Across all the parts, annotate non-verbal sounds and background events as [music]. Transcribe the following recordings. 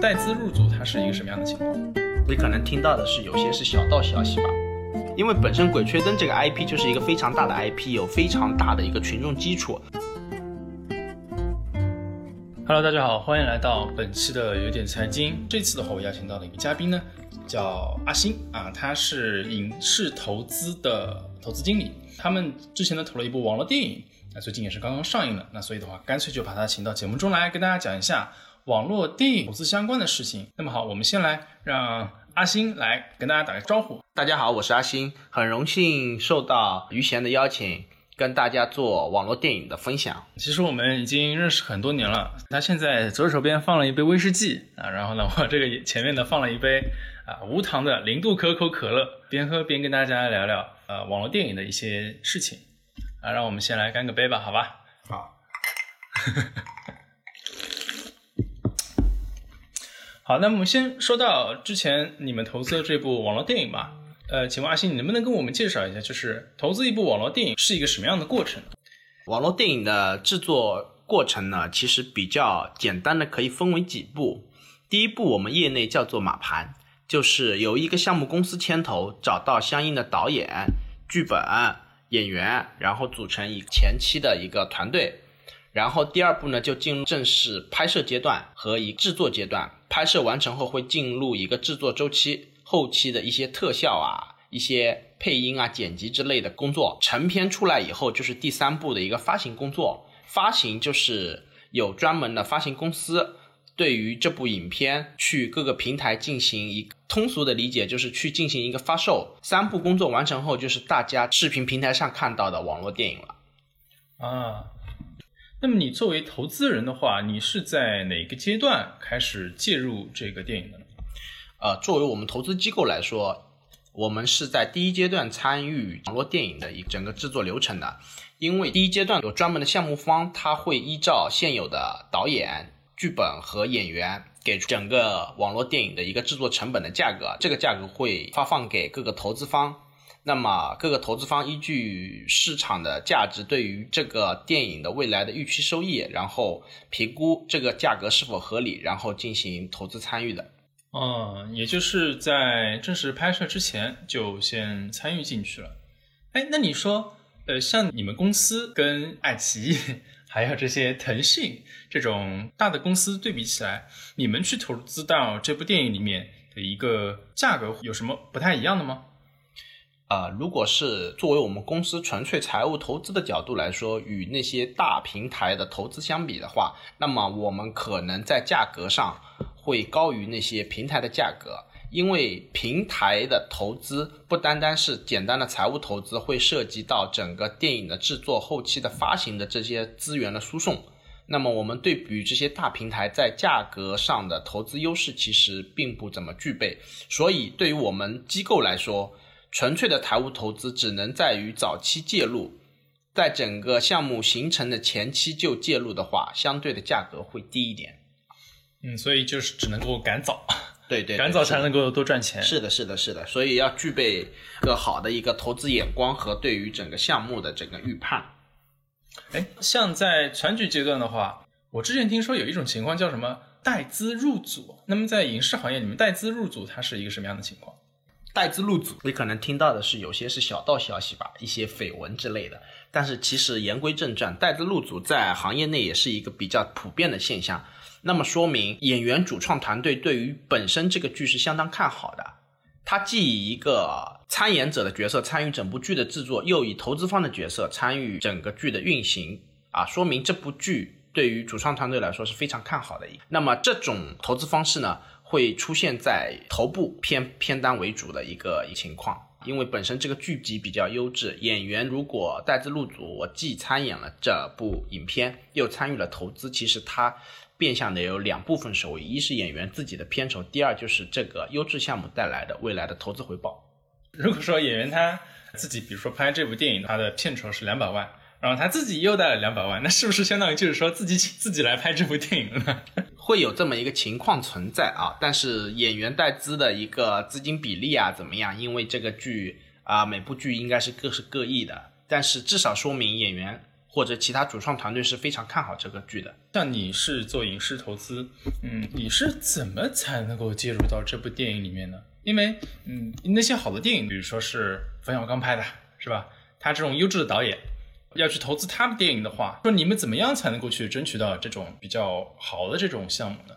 带资入组它是一个什么样的情况？你可能听到的是有些是小道消息吧，因为本身《鬼吹灯》这个 IP 就是一个非常大的 IP，有非常大的一个群众基础。Hello，大家好，欢迎来到本期的有点财经。这次的话，我邀请到的一个嘉宾呢，叫阿星啊，他是影视投资的投资经理。他们之前呢投了一部网络电影，那最近也是刚刚上映了。那所以的话，干脆就把他请到节目中来，跟大家讲一下网络电影投资相关的事情。那么好，我们先来让阿星来跟大家打个招呼。大家好，我是阿星，很荣幸受到于贤的邀请，跟大家做网络电影的分享。其实我们已经认识很多年了。他现在左手边放了一杯威士忌啊，然后呢，我这个前面呢放了一杯啊无糖的零度可口可乐，边喝边跟大家聊聊呃网络电影的一些事情啊。让我们先来干个杯吧，好吧？好。[laughs] 好，那我们先说到之前你们投资的这部网络电影吧。呃，请问阿星，你能不能跟我们介绍一下，就是投资一部网络电影是一个什么样的过程？网络电影的制作过程呢，其实比较简单的，可以分为几步。第一步，我们业内叫做码盘，就是由一个项目公司牵头，找到相应的导演、剧本、演员，然后组成一前期的一个团队。然后第二步呢，就进入正式拍摄阶段和一制作阶段。拍摄完成后，会进入一个制作周期，后期的一些特效啊、一些配音啊、剪辑之类的工作。成片出来以后，就是第三步的一个发行工作。发行就是有专门的发行公司，对于这部影片去各个平台进行一通俗的理解，就是去进行一个发售。三步工作完成后，就是大家视频平台上看到的网络电影了。啊。那么你作为投资人的话，你是在哪个阶段开始介入这个电影的呢？呃，作为我们投资机构来说，我们是在第一阶段参与网络电影的一整个制作流程的。因为第一阶段有专门的项目方，他会依照现有的导演、剧本和演员，给出整个网络电影的一个制作成本的价格，这个价格会发放给各个投资方。那么各个投资方依据市场的价值，对于这个电影的未来的预期收益，然后评估这个价格是否合理，然后进行投资参与的。嗯，也就是在正式拍摄之前就先参与进去了。哎，那你说，呃，像你们公司跟爱奇艺 [laughs] 还有这些腾讯这种大的公司对比起来，你们去投资到这部电影里面的一个价格有什么不太一样的吗？呃，如果是作为我们公司纯粹财务投资的角度来说，与那些大平台的投资相比的话，那么我们可能在价格上会高于那些平台的价格，因为平台的投资不单单是简单的财务投资，会涉及到整个电影的制作、后期的发行的这些资源的输送。那么我们对比这些大平台在价格上的投资优势，其实并不怎么具备，所以对于我们机构来说，纯粹的财务投资只能在于早期介入，在整个项目形成的前期就介入的话，相对的价格会低一点。嗯，所以就是只能够赶早，对对，[laughs] 赶早才能够多赚钱。是的，是的，是的，所以要具备一个好的一个投资眼光和对于整个项目的整个预判。哎，像在全局阶段的话，我之前听说有一种情况叫什么带资入组，那么在影视行业里面，带资入组它是一个什么样的情况？带资入组，你可能听到的是有些是小道消息吧，一些绯闻之类的。但是其实言归正传，带资入组在行业内也是一个比较普遍的现象。那么说明演员主创团队对于本身这个剧是相当看好的，他既以一个参演者的角色参与整部剧的制作，又以投资方的角色参与整个剧的运行啊，说明这部剧对于主创团队来说是非常看好的。那么这种投资方式呢？会出现在头部偏偏单为主的一个情况，因为本身这个剧集比较优质，演员如果带资入组，我既参演了这部影片，又参与了投资，其实它变相的有两部分收益，一是演员自己的片酬，第二就是这个优质项目带来的未来的投资回报。如果说演员他自己，比如说拍这部电影，他的片酬是两百万。然后他自己又带了两百万，那是不是相当于就是说自己请自己来拍这部电影了？会有这么一个情况存在啊，但是演员带资的一个资金比例啊怎么样？因为这个剧啊、每部剧应该是各是各异的，但是至少说明演员或者其他主创团队是非常看好这个剧的。像你是做影视投资，嗯，你是怎么才能够介入到这部电影里面呢？因为，嗯，那些好的电影，比如说是冯小刚拍的，是吧？他这种优质的导演要去投资他的电影的话，说你们怎么样才能够去争取到这种比较好的这种项目呢？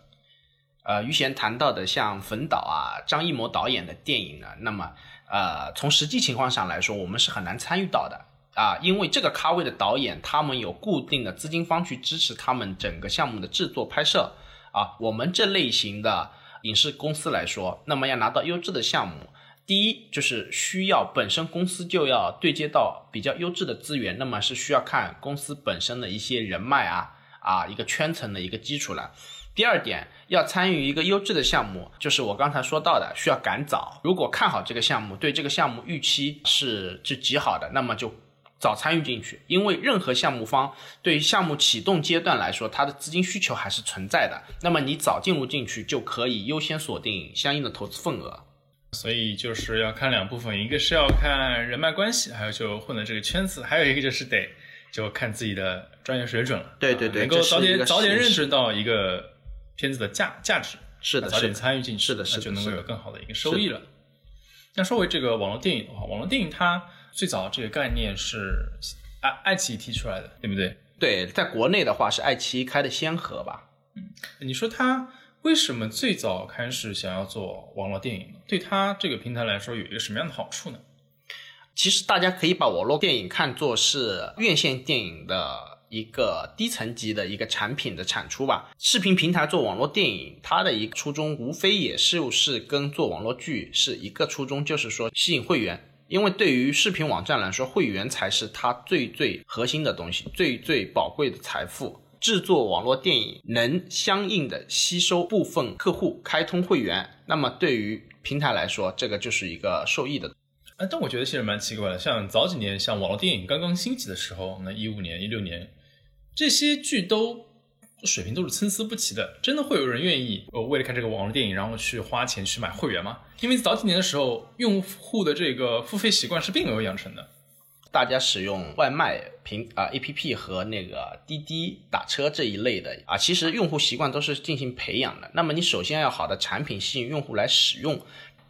呃，于贤谈到的像冯导啊、张艺谋导演的电影呢，那么，呃，从实际情况上来说，我们是很难参与到的啊，因为这个咖位的导演，他们有固定的资金方去支持他们整个项目的制作拍摄啊。我们这类型的影视公司来说，那么要拿到优质的项目，第一就是需要本身公司就要对接到比较优质的资源，那么是需要看公司本身的一些人脉啊啊一个圈层的一个基础了。第二点，要参与一个优质的项目，就是我刚才说到的，需要赶早。如果看好这个项目，对这个项目预期是是极好的，那么就早参与进去。因为任何项目方对于项目启动阶段来说，它的资金需求还是存在的。那么你早进入进去，就可以优先锁定相应的投资份额。所以就是要看两部分，一个是要看人脉关系，还有就混的这个圈子，还有一个就是得就看自己的专业水准了。对对对，能够早点早点认识到一个片子的价价值，是的早点参与进去，是的是的那就能够有更好的一个收益了。那说回这个网络电影的话，网络电影它最早这个概念是爱爱奇艺提出来的，对不对？对，在国内的话是爱奇艺开的先河吧。嗯你说它为什么最早开始想要做网络电影呢？对它这个平台来说有一个什么样的好处呢？其实大家可以把网络电影看作是院线电影的一个低层级的一个产品的产出吧。视频平台做网络电影，它的一个初衷无非也就是跟做网络剧是一个初衷，就是说吸引会员。因为对于视频网站来说，会员才是它最最核心的东西，最最宝贵的财富。制作网络电影能相应的吸收部分客户，开通会员，那么对于平台来说，这个就是一个受益的啊，但我觉得其实蛮奇怪的，像早几年像网络电影刚刚兴起的时候，那一五年、一六年，这些剧都水平都是参差不齐的，真的会有人愿意呃为了看这个网络电影，然后去花钱去买会员吗？因为早几年的时候，用户的这个付费习惯是并没有养成的。大家使用外卖平啊、A P P 和那个滴滴打车这一类的啊，其实用户习惯都是进行培养的。那么你首先要好的产品吸引用户来使用，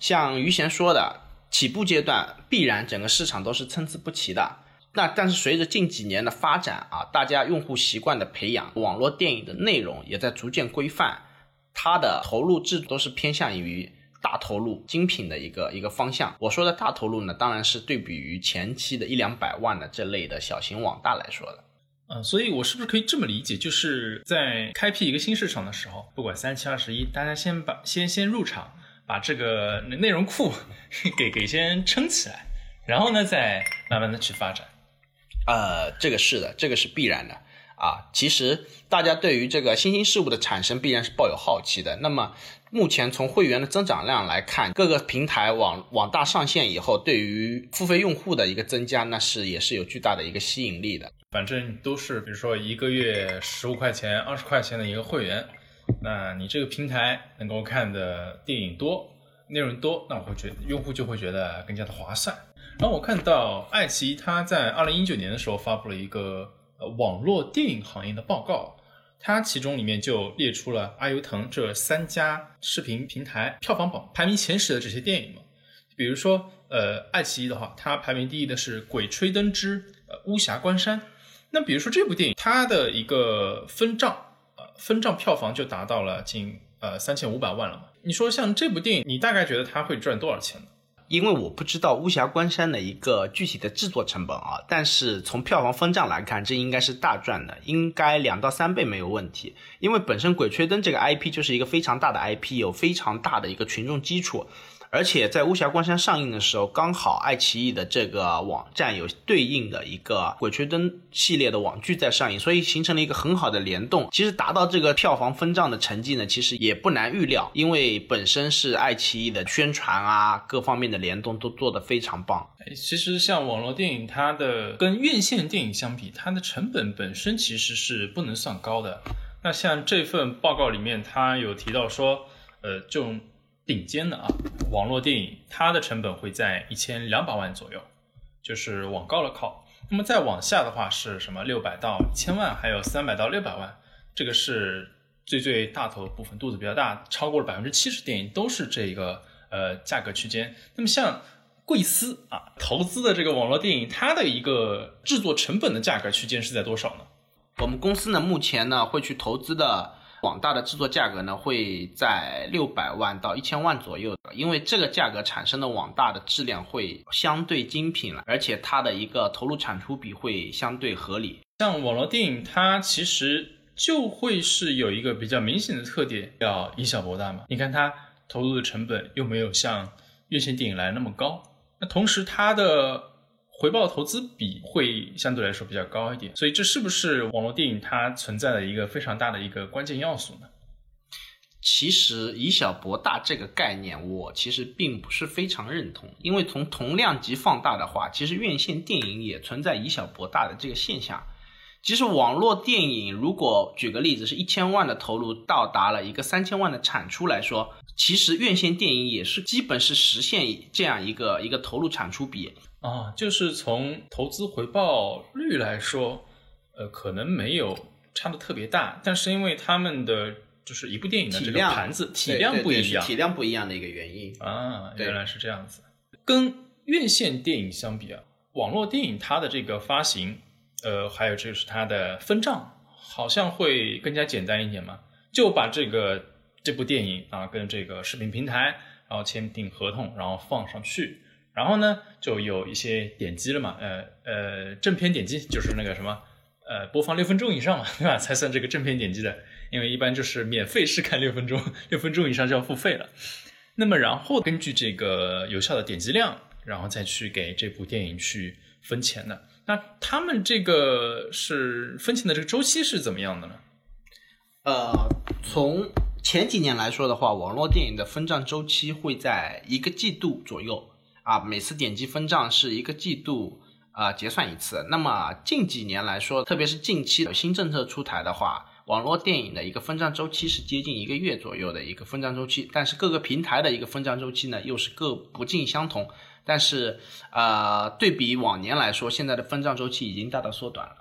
像于贤说的，起步阶段必然整个市场都是参差不齐的。那但是随着近几年的发展啊，大家用户习惯的培养，网络电影的内容也在逐渐规范，它的投入制度都是偏向于大投入、精品的一个一个方向。我说的大投入呢，当然是对比于前期的一两百万的这类的小型网大来说的。嗯，所以我是不是可以这么理解，就是在开辟一个新市场的时候，不管三七二十一，大家先把先先入场，把这个内容库 [laughs] 给给先撑起来，然后呢再慢慢的去发展。呃，这个是的，这个是必然的啊。其实大家对于这个新兴事物的产生必然是抱有好奇的。那么目前从会员的增长量来看，各个平台网网大上线以后，对于付费用户的一个增加，那是也是有巨大的一个吸引力的。反正都是比如说一个月十五块钱、二十块钱的一个会员，那你这个平台能够看的电影多、内容多，那我会觉得用户就会觉得更加的划算。然后我看到爱奇艺它在二零一九年的时候发布了一个网络电影行业的报告，它其中里面就列出了阿尤腾这三家视频平台票房榜排名前十的这些电影嘛。比如说，呃，爱奇艺的话，它排名第一的是《鬼吹灯之呃巫峡关山》。那比如说这部电影，它的一个分账，呃，分账票房就达到了近呃三千五百万了嘛。你说像这部电影，你大概觉得它会赚多少钱呢？因为我不知道巫峡关山的一个具体的制作成本啊，但是从票房分账来看，这应该是大赚的，应该两到三倍没有问题。因为本身《鬼吹灯》这个 IP 就是一个非常大的 IP，有非常大的一个群众基础，而且在巫峡关山上映的时候，刚好爱奇艺的这个网站有对应的一个《鬼吹灯》系列的网剧在上映，所以形成了一个很好的联动。其实达到这个票房分账的成绩呢，其实也不难预料，因为本身是爱奇艺的宣传啊，各方面的联动都做得非常棒。其实像网络电影，它的跟院线电影相比，它的成本本身其实是不能算高的。那像这份报告里面，它有提到说，呃，这种顶尖的啊网络电影，它的成本会在一千两百万左右，就是往高了靠。那么再往下的话是什么？六百到千万，还有三百到六百万，这个是最最大头部分，肚子比较大，超过了百分之七十电影都是这个呃价格区间。那么像贵司啊投资的这个网络电影，它的一个制作成本的价格区间是在多少呢？我们公司呢目前呢会去投资的。网大的制作价格呢，会在六百万到一千万左右，因为这个价格产生的网大的质量会相对精品了，而且它的一个投入产出比会相对合理。像网络电影，它其实就会是有一个比较明显的特点，要以小博大嘛。你看它投入的成本又没有像院线电影来那么高，那同时它的。回报投资比会相对来说比较高一点，所以这是不是网络电影它存在的一个非常大的一个关键要素呢？其实以小博大这个概念，我其实并不是非常认同，因为从同量级放大的话，其实院线电影也存在以小博大的这个现象。其实网络电影如果举个例子，是一千万的投入到达了一个三千万的产出来说，其实院线电影也是基本是实现这样一个一个投入产出比。啊，就是从投资回报率来说，呃，可能没有差的特别大，但是因为他们的就是一部电影的这个盘子体量不一样，体量不一样的一个原因啊，原来是这样子。跟院线电影相比啊，网络电影它的这个发行，呃，还有就是它的分账，好像会更加简单一点嘛，就把这个这部电影啊跟这个视频平台，然后签订合同，然后放上去。然后呢，就有一些点击了嘛，呃呃，正片点击就是那个什么，呃，播放六分钟以上嘛，[laughs] 对吧？才算这个正片点击的，因为一般就是免费试看六分钟，[laughs] 六分钟以上就要付费了。那么然后根据这个有效的点击量，然后再去给这部电影去分钱的。那他们这个是分钱的这个周期是怎么样的呢？呃，从前几年来说的话，网络电影的分账周期会在一个季度左右。啊，每次点击分账是一个季度啊结算一次。那么近几年来说，特别是近期有新政策出台的话，网络电影的一个分账周期是接近一个月左右的一个分账周期。但是各个平台的一个分账周期呢，又是各不尽相同。但是呃，对比往年来说，现在的分账周期已经大大缩短了。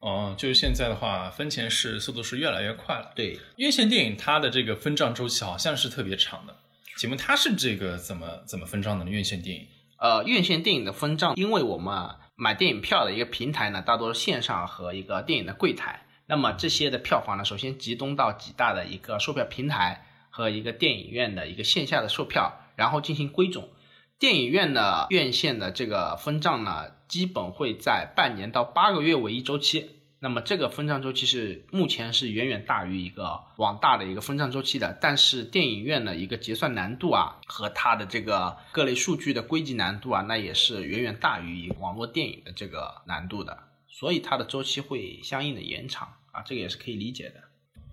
哦，就是现在的话，分钱是速度是越来越快了。对，院线电影它的这个分账周期好像是特别长的。请问他是这个怎么怎么分账的呢？院线电影，呃，院线电影的分账，因为我们买电影票的一个平台呢，大多是线上和一个电影的柜台。那么这些的票房呢，首先集中到几大的一个售票平台和一个电影院的一个线下的售票，然后进行归总。电影院的院线的这个分账呢，基本会在半年到八个月为一周期。那么这个分账周期是目前是远远大于一个网大的一个分账周期的，但是电影院的一个结算难度啊和它的这个各类数据的归集难度啊，那也是远远大于网络电影的这个难度的，所以它的周期会相应的延长啊，这个也是可以理解的。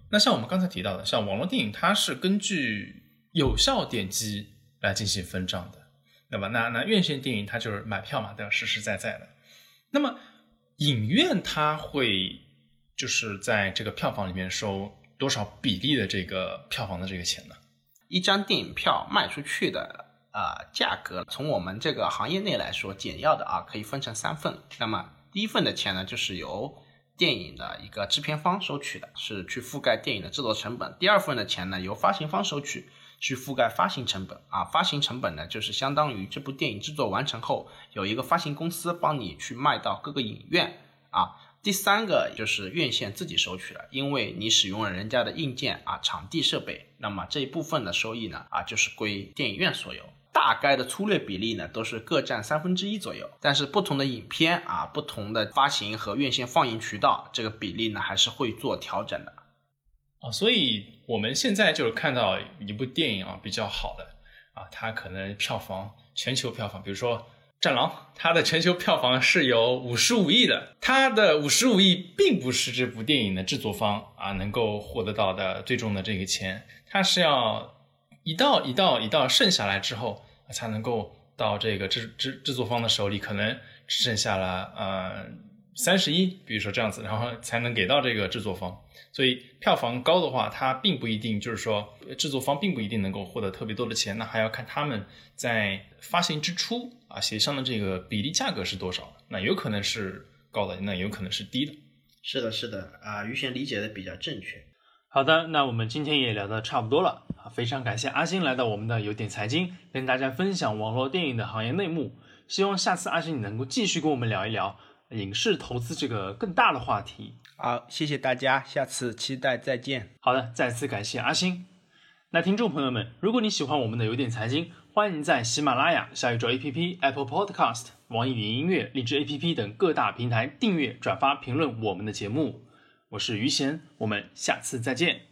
那像我们刚才提到的，像网络电影，它是根据有效点击来进行分账的，那么那那院线电影它就是买票嘛，都要？实实在在的，那么。影院它会就是在这个票房里面收多少比例的这个票房的这个钱呢？一张电影票卖出去的啊价格，从我们这个行业内来说，简要的啊可以分成三份。那么第一份的钱呢，就是由电影的一个制片方收取的，是去覆盖电影的制作成本。第二份的钱呢，由发行方收取。去覆盖发行成本啊，发行成本呢，就是相当于这部电影制作完成后，有一个发行公司帮你去卖到各个影院啊。第三个就是院线自己收取了，因为你使用了人家的硬件啊、场地设备，那么这一部分的收益呢啊，就是归电影院所有。大概的粗略比例呢，都是各占三分之一左右。但是不同的影片啊，不同的发行和院线放映渠道，这个比例呢，还是会做调整的。啊，所以我们现在就是看到一部电影啊，比较好的啊，它可能票房全球票房，比如说《战狼》，它的全球票房是有五十五亿的，它的五十五亿并不是这部电影的制作方啊能够获得到的最终的这个钱，它是要一道一道一道剩下来之后，才能够到这个制制制作方的手里，可能只剩下了呃三十一，比如说这样子，然后才能给到这个制作方。所以票房高的话，它并不一定就是说制作方并不一定能够获得特别多的钱，那还要看他们在发行之初啊协商的这个比例价格是多少。那有可能是高的，那有可能是低的。是的，是的啊，于贤理解的比较正确。好的，那我们今天也聊得差不多了啊，非常感谢阿星来到我们的有点财经，跟大家分享网络电影的行业内幕。希望下次阿星你能够继续跟我们聊一聊影视投资这个更大的话题。好，谢谢大家，下次期待再见。好的，再次感谢阿星。那听众朋友们，如果你喜欢我们的有点财经，欢迎在喜马拉雅、小宇宙 APP、Apple Podcast、网易云音乐、荔枝 APP 等各大平台订阅、转发、评论我们的节目。我是于贤，我们下次再见。